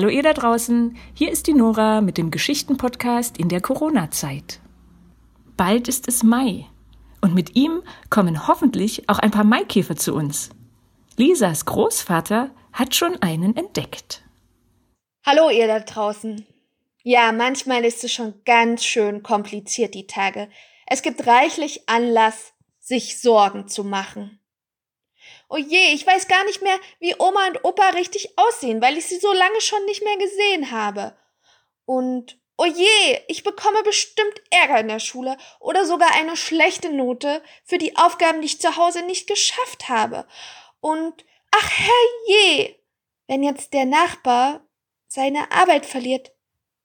Hallo ihr da draußen, hier ist die Nora mit dem Geschichtenpodcast in der Corona-Zeit. Bald ist es Mai und mit ihm kommen hoffentlich auch ein paar Maikäfer zu uns. Lisas Großvater hat schon einen entdeckt. Hallo ihr da draußen. Ja, manchmal ist es schon ganz schön kompliziert die Tage. Es gibt reichlich Anlass, sich Sorgen zu machen. Oh je, ich weiß gar nicht mehr, wie Oma und Opa richtig aussehen, weil ich sie so lange schon nicht mehr gesehen habe. Und oh je, ich bekomme bestimmt Ärger in der Schule oder sogar eine schlechte Note für die Aufgaben, die ich zu Hause nicht geschafft habe. Und ach herrje, wenn jetzt der Nachbar seine Arbeit verliert,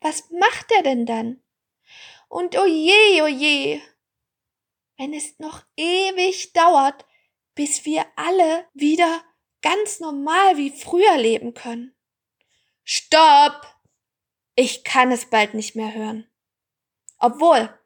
was macht er denn dann? Und oh je, oh je, wenn es noch ewig dauert, bis wir alle wieder ganz normal wie früher leben können. Stopp! Ich kann es bald nicht mehr hören. Obwohl,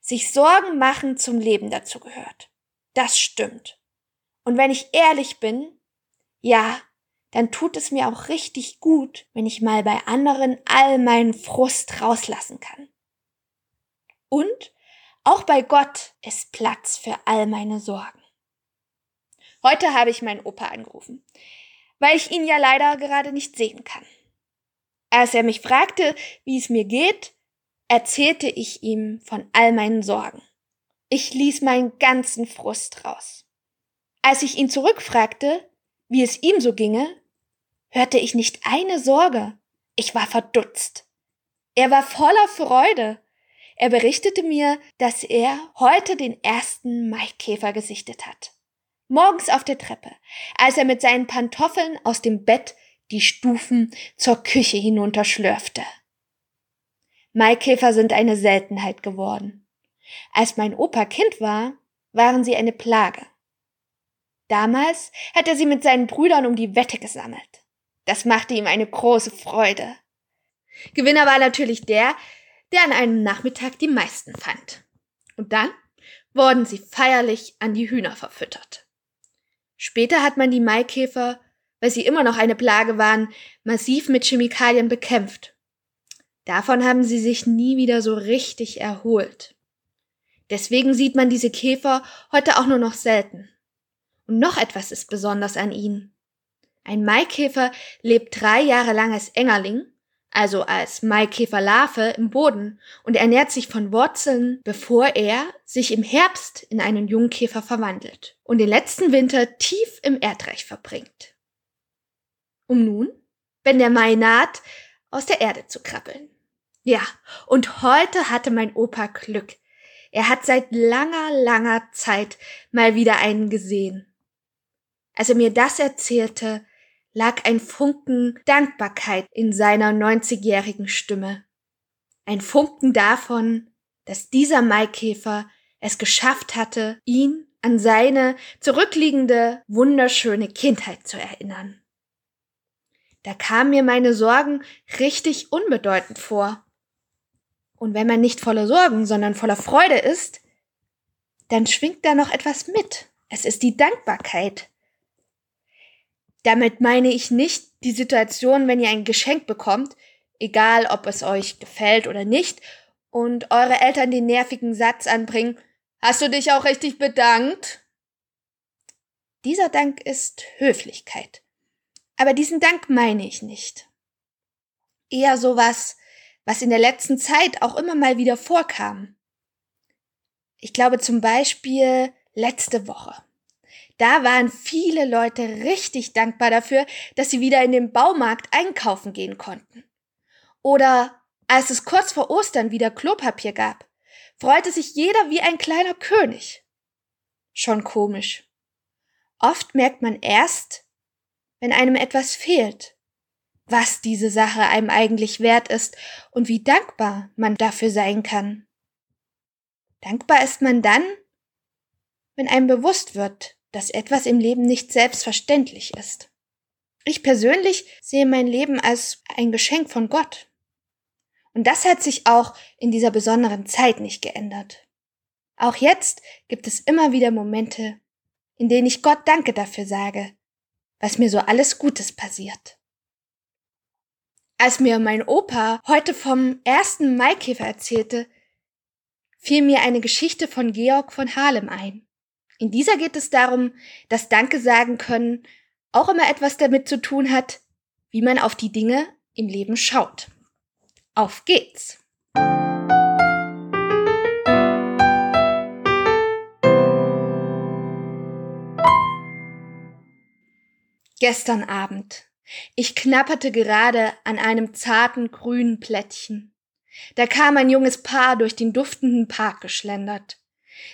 sich Sorgen machen zum Leben dazu gehört. Das stimmt. Und wenn ich ehrlich bin, ja, dann tut es mir auch richtig gut, wenn ich mal bei anderen all meinen Frust rauslassen kann. Und auch bei Gott ist Platz für all meine Sorgen. Heute habe ich meinen Opa angerufen, weil ich ihn ja leider gerade nicht sehen kann. Als er mich fragte, wie es mir geht, erzählte ich ihm von all meinen Sorgen. Ich ließ meinen ganzen Frust raus. Als ich ihn zurückfragte, wie es ihm so ginge, hörte ich nicht eine Sorge. Ich war verdutzt. Er war voller Freude. Er berichtete mir, dass er heute den ersten Maikäfer gesichtet hat morgens auf der Treppe, als er mit seinen Pantoffeln aus dem Bett die Stufen zur Küche hinunterschlürfte. Maikäfer sind eine Seltenheit geworden. Als mein Opa Kind war, waren sie eine Plage. Damals hat er sie mit seinen Brüdern um die Wette gesammelt. Das machte ihm eine große Freude. Gewinner war natürlich der, der an einem Nachmittag die meisten fand. Und dann wurden sie feierlich an die Hühner verfüttert. Später hat man die Maikäfer, weil sie immer noch eine Plage waren, massiv mit Chemikalien bekämpft. Davon haben sie sich nie wieder so richtig erholt. Deswegen sieht man diese Käfer heute auch nur noch selten. Und noch etwas ist besonders an ihnen. Ein Maikäfer lebt drei Jahre lang als Engerling also als Maikäferlarve im Boden und ernährt sich von Wurzeln, bevor er sich im Herbst in einen Jungkäfer verwandelt und den letzten Winter tief im Erdreich verbringt. Um nun, wenn der Mai naht, aus der Erde zu krabbeln. Ja, und heute hatte mein Opa Glück. Er hat seit langer, langer Zeit mal wieder einen gesehen. Als er mir das erzählte, lag ein Funken Dankbarkeit in seiner neunzigjährigen Stimme. Ein Funken davon, dass dieser Maikäfer es geschafft hatte, ihn an seine zurückliegende, wunderschöne Kindheit zu erinnern. Da kamen mir meine Sorgen richtig unbedeutend vor. Und wenn man nicht voller Sorgen, sondern voller Freude ist, dann schwingt da noch etwas mit. Es ist die Dankbarkeit. Damit meine ich nicht die Situation, wenn ihr ein Geschenk bekommt, egal ob es euch gefällt oder nicht, und eure Eltern den nervigen Satz anbringen, hast du dich auch richtig bedankt? Dieser Dank ist Höflichkeit. Aber diesen Dank meine ich nicht. Eher sowas, was in der letzten Zeit auch immer mal wieder vorkam. Ich glaube zum Beispiel letzte Woche. Da waren viele Leute richtig dankbar dafür, dass sie wieder in den Baumarkt einkaufen gehen konnten. Oder als es kurz vor Ostern wieder Klopapier gab, freute sich jeder wie ein kleiner König. Schon komisch. Oft merkt man erst, wenn einem etwas fehlt, was diese Sache einem eigentlich wert ist und wie dankbar man dafür sein kann. Dankbar ist man dann, wenn einem bewusst wird, dass etwas im Leben nicht selbstverständlich ist. Ich persönlich sehe mein Leben als ein Geschenk von Gott. Und das hat sich auch in dieser besonderen Zeit nicht geändert. Auch jetzt gibt es immer wieder Momente, in denen ich Gott Danke dafür sage, was mir so alles Gutes passiert. Als mir mein Opa heute vom ersten Maikäfer erzählte, fiel mir eine Geschichte von Georg von Harlem ein. In dieser geht es darum, dass Danke sagen können auch immer etwas damit zu tun hat, wie man auf die Dinge im Leben schaut. Auf geht's! Gestern Abend. Ich knapperte gerade an einem zarten grünen Plättchen. Da kam ein junges Paar durch den duftenden Park geschlendert.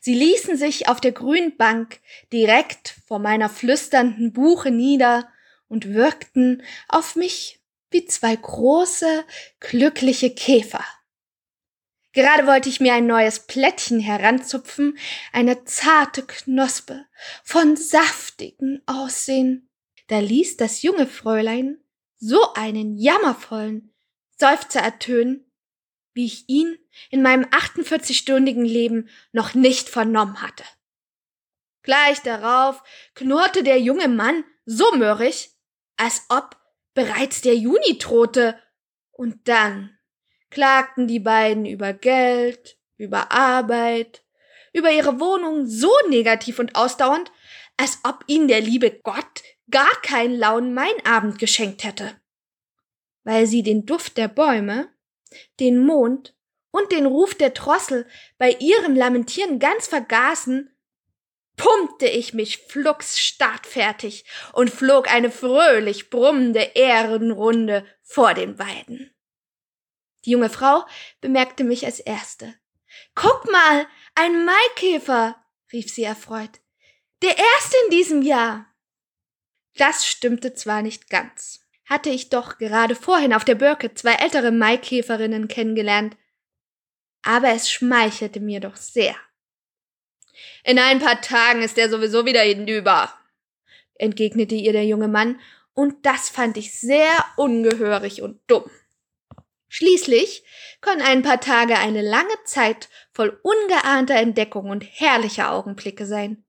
Sie ließen sich auf der grünen Bank direkt vor meiner flüsternden Buche nieder und wirkten auf mich wie zwei große, glückliche Käfer. Gerade wollte ich mir ein neues Plättchen heranzupfen, eine zarte Knospe von saftigen Aussehen. Da ließ das junge Fräulein so einen jammervollen Seufzer ertönen, wie ich ihn in meinem 48-stündigen Leben noch nicht vernommen hatte. Gleich darauf knurrte der junge Mann so mürrisch, als ob bereits der Juni drohte, und dann klagten die beiden über Geld, über Arbeit, über ihre Wohnung so negativ und ausdauernd, als ob ihnen der liebe Gott gar keinen lauen Meinabend geschenkt hätte. Weil sie den Duft der Bäume den Mond und den Ruf der Drossel bei ihrem Lamentieren ganz vergaßen, pumpte ich mich flugs startfertig und flog eine fröhlich brummende Ehrenrunde vor den beiden. Die junge Frau bemerkte mich als erste. Guck mal, ein Maikäfer, rief sie erfreut. Der erste in diesem Jahr. Das stimmte zwar nicht ganz hatte ich doch gerade vorhin auf der Birke zwei ältere Maikäferinnen kennengelernt. Aber es schmeichelte mir doch sehr. In ein paar Tagen ist er sowieso wieder hinüber, entgegnete ihr der junge Mann, und das fand ich sehr ungehörig und dumm. Schließlich können ein paar Tage eine lange Zeit voll ungeahnter Entdeckung und herrlicher Augenblicke sein.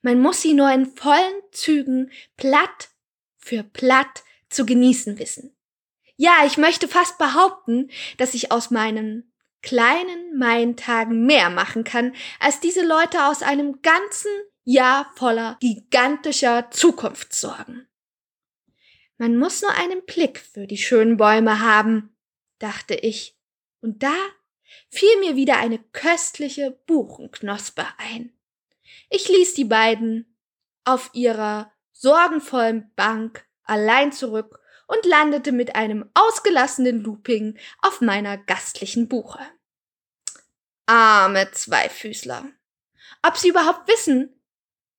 Man muss sie nur in vollen Zügen Platt für Platt zu genießen wissen. Ja, ich möchte fast behaupten, dass ich aus meinen kleinen Maintagen mehr machen kann, als diese Leute aus einem ganzen Jahr voller gigantischer Zukunftssorgen. Man muss nur einen Blick für die schönen Bäume haben, dachte ich, und da fiel mir wieder eine köstliche Buchenknospe ein. Ich ließ die beiden auf ihrer sorgenvollen Bank allein zurück und landete mit einem ausgelassenen Looping auf meiner gastlichen Buche. Arme Zweifüßler. Ob sie überhaupt wissen,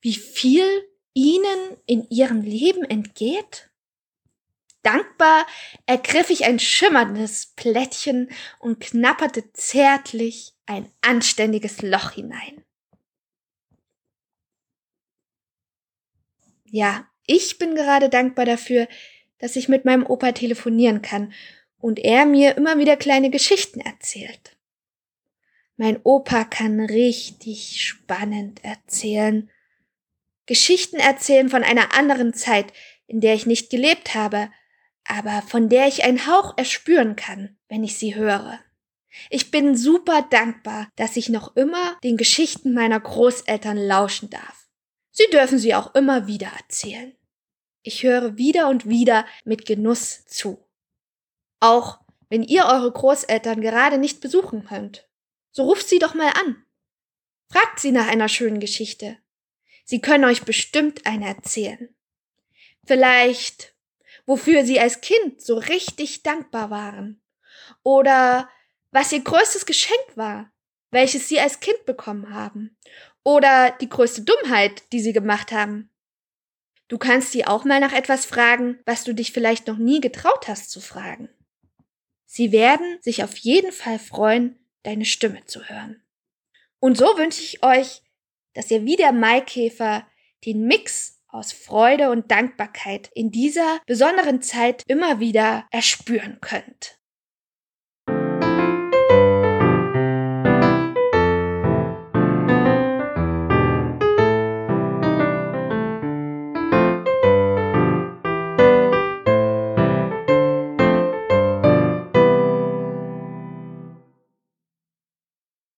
wie viel ihnen in ihrem Leben entgeht? Dankbar ergriff ich ein schimmerndes Plättchen und knapperte zärtlich ein anständiges Loch hinein. Ja, ich bin gerade dankbar dafür, dass ich mit meinem Opa telefonieren kann und er mir immer wieder kleine Geschichten erzählt. Mein Opa kann richtig spannend erzählen. Geschichten erzählen von einer anderen Zeit, in der ich nicht gelebt habe, aber von der ich einen Hauch erspüren kann, wenn ich sie höre. Ich bin super dankbar, dass ich noch immer den Geschichten meiner Großeltern lauschen darf. Sie dürfen sie auch immer wieder erzählen. Ich höre wieder und wieder mit Genuss zu. Auch wenn ihr eure Großeltern gerade nicht besuchen könnt, so ruft sie doch mal an. Fragt sie nach einer schönen Geschichte. Sie können euch bestimmt eine erzählen. Vielleicht, wofür sie als Kind so richtig dankbar waren. Oder was ihr größtes Geschenk war, welches sie als Kind bekommen haben. Oder die größte Dummheit, die sie gemacht haben. Du kannst sie auch mal nach etwas fragen, was du dich vielleicht noch nie getraut hast zu fragen. Sie werden sich auf jeden Fall freuen, deine Stimme zu hören. Und so wünsche ich euch, dass ihr wie der Maikäfer den Mix aus Freude und Dankbarkeit in dieser besonderen Zeit immer wieder erspüren könnt.